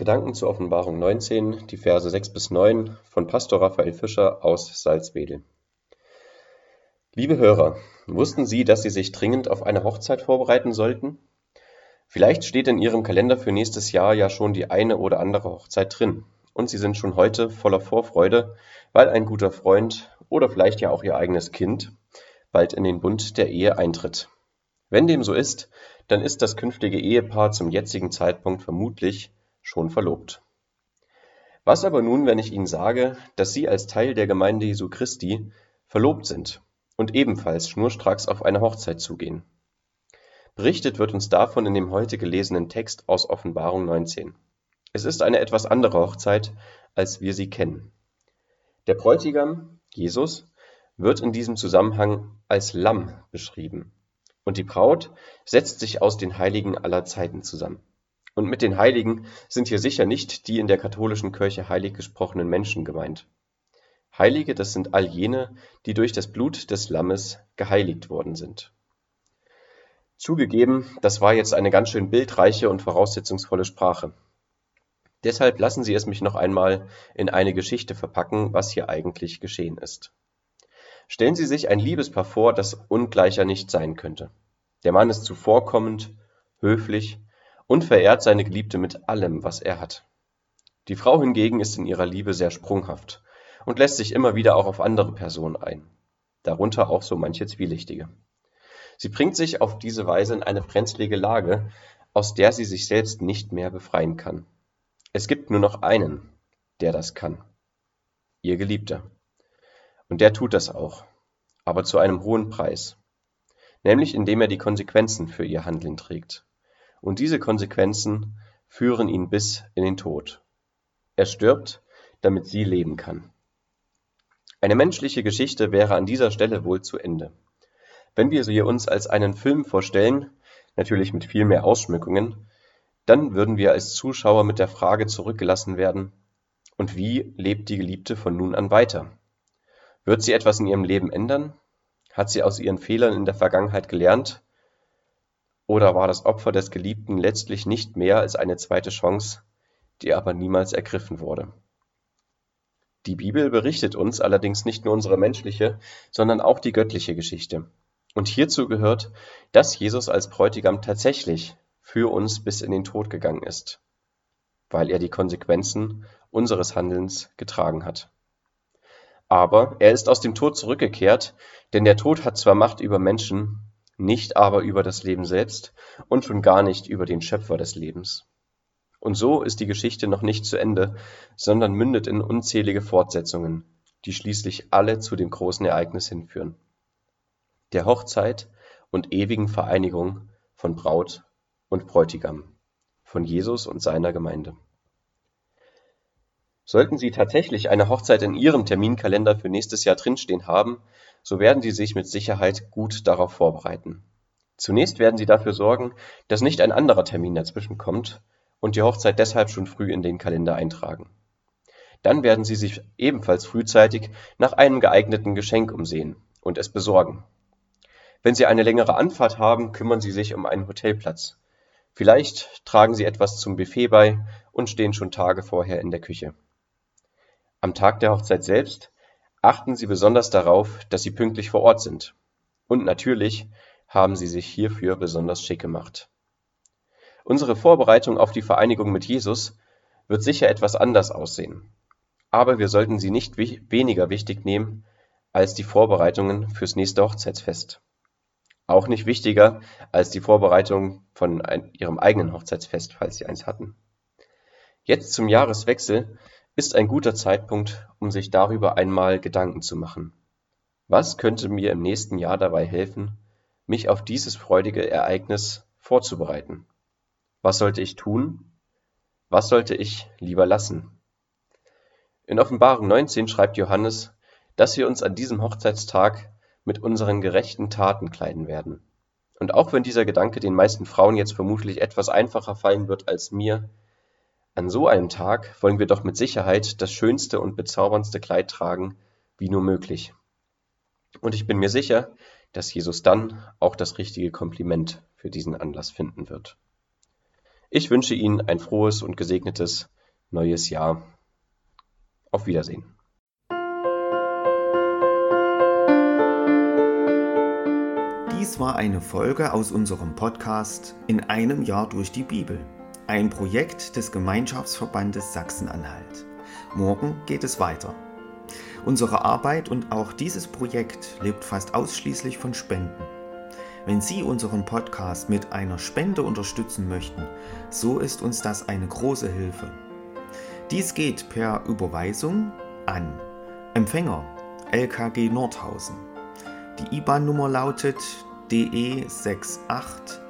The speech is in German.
Gedanken zur Offenbarung 19, die Verse 6 bis 9 von Pastor Raphael Fischer aus Salzwedel. Liebe Hörer, wussten Sie, dass Sie sich dringend auf eine Hochzeit vorbereiten sollten? Vielleicht steht in Ihrem Kalender für nächstes Jahr ja schon die eine oder andere Hochzeit drin und Sie sind schon heute voller Vorfreude, weil ein guter Freund oder vielleicht ja auch Ihr eigenes Kind bald in den Bund der Ehe eintritt. Wenn dem so ist, dann ist das künftige Ehepaar zum jetzigen Zeitpunkt vermutlich schon verlobt. Was aber nun, wenn ich Ihnen sage, dass Sie als Teil der Gemeinde Jesu Christi verlobt sind und ebenfalls schnurstracks auf eine Hochzeit zugehen? Berichtet wird uns davon in dem heute gelesenen Text aus Offenbarung 19. Es ist eine etwas andere Hochzeit, als wir sie kennen. Der Bräutigam, Jesus, wird in diesem Zusammenhang als Lamm beschrieben. Und die Braut setzt sich aus den Heiligen aller Zeiten zusammen. Und mit den Heiligen sind hier sicher nicht die in der katholischen Kirche heilig gesprochenen Menschen gemeint. Heilige, das sind all jene, die durch das Blut des Lammes geheiligt worden sind. Zugegeben, das war jetzt eine ganz schön bildreiche und voraussetzungsvolle Sprache. Deshalb lassen Sie es mich noch einmal in eine Geschichte verpacken, was hier eigentlich geschehen ist. Stellen Sie sich ein Liebespaar vor, das ungleicher nicht sein könnte. Der Mann ist zuvorkommend, höflich, und verehrt seine Geliebte mit allem, was er hat. Die Frau hingegen ist in ihrer Liebe sehr sprunghaft und lässt sich immer wieder auch auf andere Personen ein, darunter auch so manche Zwielichtige. Sie bringt sich auf diese Weise in eine brenzlige Lage, aus der sie sich selbst nicht mehr befreien kann. Es gibt nur noch einen, der das kann. Ihr Geliebter. Und der tut das auch, aber zu einem hohen Preis, nämlich indem er die Konsequenzen für ihr Handeln trägt und diese Konsequenzen führen ihn bis in den Tod. Er stirbt, damit sie leben kann. Eine menschliche Geschichte wäre an dieser Stelle wohl zu Ende. Wenn wir sie uns als einen Film vorstellen, natürlich mit viel mehr Ausschmückungen, dann würden wir als Zuschauer mit der Frage zurückgelassen werden, und wie lebt die Geliebte von nun an weiter? Wird sie etwas in ihrem Leben ändern? Hat sie aus ihren Fehlern in der Vergangenheit gelernt oder war das Opfer des Geliebten letztlich nicht mehr als eine zweite Chance, die aber niemals ergriffen wurde? Die Bibel berichtet uns allerdings nicht nur unsere menschliche, sondern auch die göttliche Geschichte. Und hierzu gehört, dass Jesus als Bräutigam tatsächlich für uns bis in den Tod gegangen ist, weil er die Konsequenzen unseres Handelns getragen hat. Aber er ist aus dem Tod zurückgekehrt, denn der Tod hat zwar Macht über Menschen, nicht aber über das Leben selbst und schon gar nicht über den Schöpfer des Lebens. Und so ist die Geschichte noch nicht zu Ende, sondern mündet in unzählige Fortsetzungen, die schließlich alle zu dem großen Ereignis hinführen. Der Hochzeit und ewigen Vereinigung von Braut und Bräutigam, von Jesus und seiner Gemeinde. Sollten Sie tatsächlich eine Hochzeit in Ihrem Terminkalender für nächstes Jahr drinstehen haben, so werden Sie sich mit Sicherheit gut darauf vorbereiten. Zunächst werden Sie dafür sorgen, dass nicht ein anderer Termin dazwischen kommt und die Hochzeit deshalb schon früh in den Kalender eintragen. Dann werden Sie sich ebenfalls frühzeitig nach einem geeigneten Geschenk umsehen und es besorgen. Wenn Sie eine längere Anfahrt haben, kümmern Sie sich um einen Hotelplatz. Vielleicht tragen Sie etwas zum Buffet bei und stehen schon Tage vorher in der Küche. Am Tag der Hochzeit selbst Achten Sie besonders darauf, dass Sie pünktlich vor Ort sind. Und natürlich haben Sie sich hierfür besonders schick gemacht. Unsere Vorbereitung auf die Vereinigung mit Jesus wird sicher etwas anders aussehen. Aber wir sollten sie nicht weniger wichtig nehmen als die Vorbereitungen fürs nächste Hochzeitsfest. Auch nicht wichtiger als die Vorbereitung von ihrem eigenen Hochzeitsfest, falls sie eins hatten. Jetzt zum Jahreswechsel ist ein guter Zeitpunkt, um sich darüber einmal Gedanken zu machen. Was könnte mir im nächsten Jahr dabei helfen, mich auf dieses freudige Ereignis vorzubereiten? Was sollte ich tun? Was sollte ich lieber lassen? In Offenbarung 19 schreibt Johannes, dass wir uns an diesem Hochzeitstag mit unseren gerechten Taten kleiden werden. Und auch wenn dieser Gedanke den meisten Frauen jetzt vermutlich etwas einfacher fallen wird als mir, an so einem Tag wollen wir doch mit Sicherheit das schönste und bezauberndste Kleid tragen, wie nur möglich. Und ich bin mir sicher, dass Jesus dann auch das richtige Kompliment für diesen Anlass finden wird. Ich wünsche Ihnen ein frohes und gesegnetes neues Jahr. Auf Wiedersehen. Dies war eine Folge aus unserem Podcast In einem Jahr durch die Bibel, ein Projekt des Gemeinschaftsverbandes Sachsen-Anhalt. Morgen geht es weiter. Unsere Arbeit und auch dieses Projekt lebt fast ausschließlich von Spenden. Wenn Sie unseren Podcast mit einer Spende unterstützen möchten, so ist uns das eine große Hilfe. Dies geht per Überweisung an Empfänger LKG Nordhausen. Die IBAN-Nummer lautet DE 68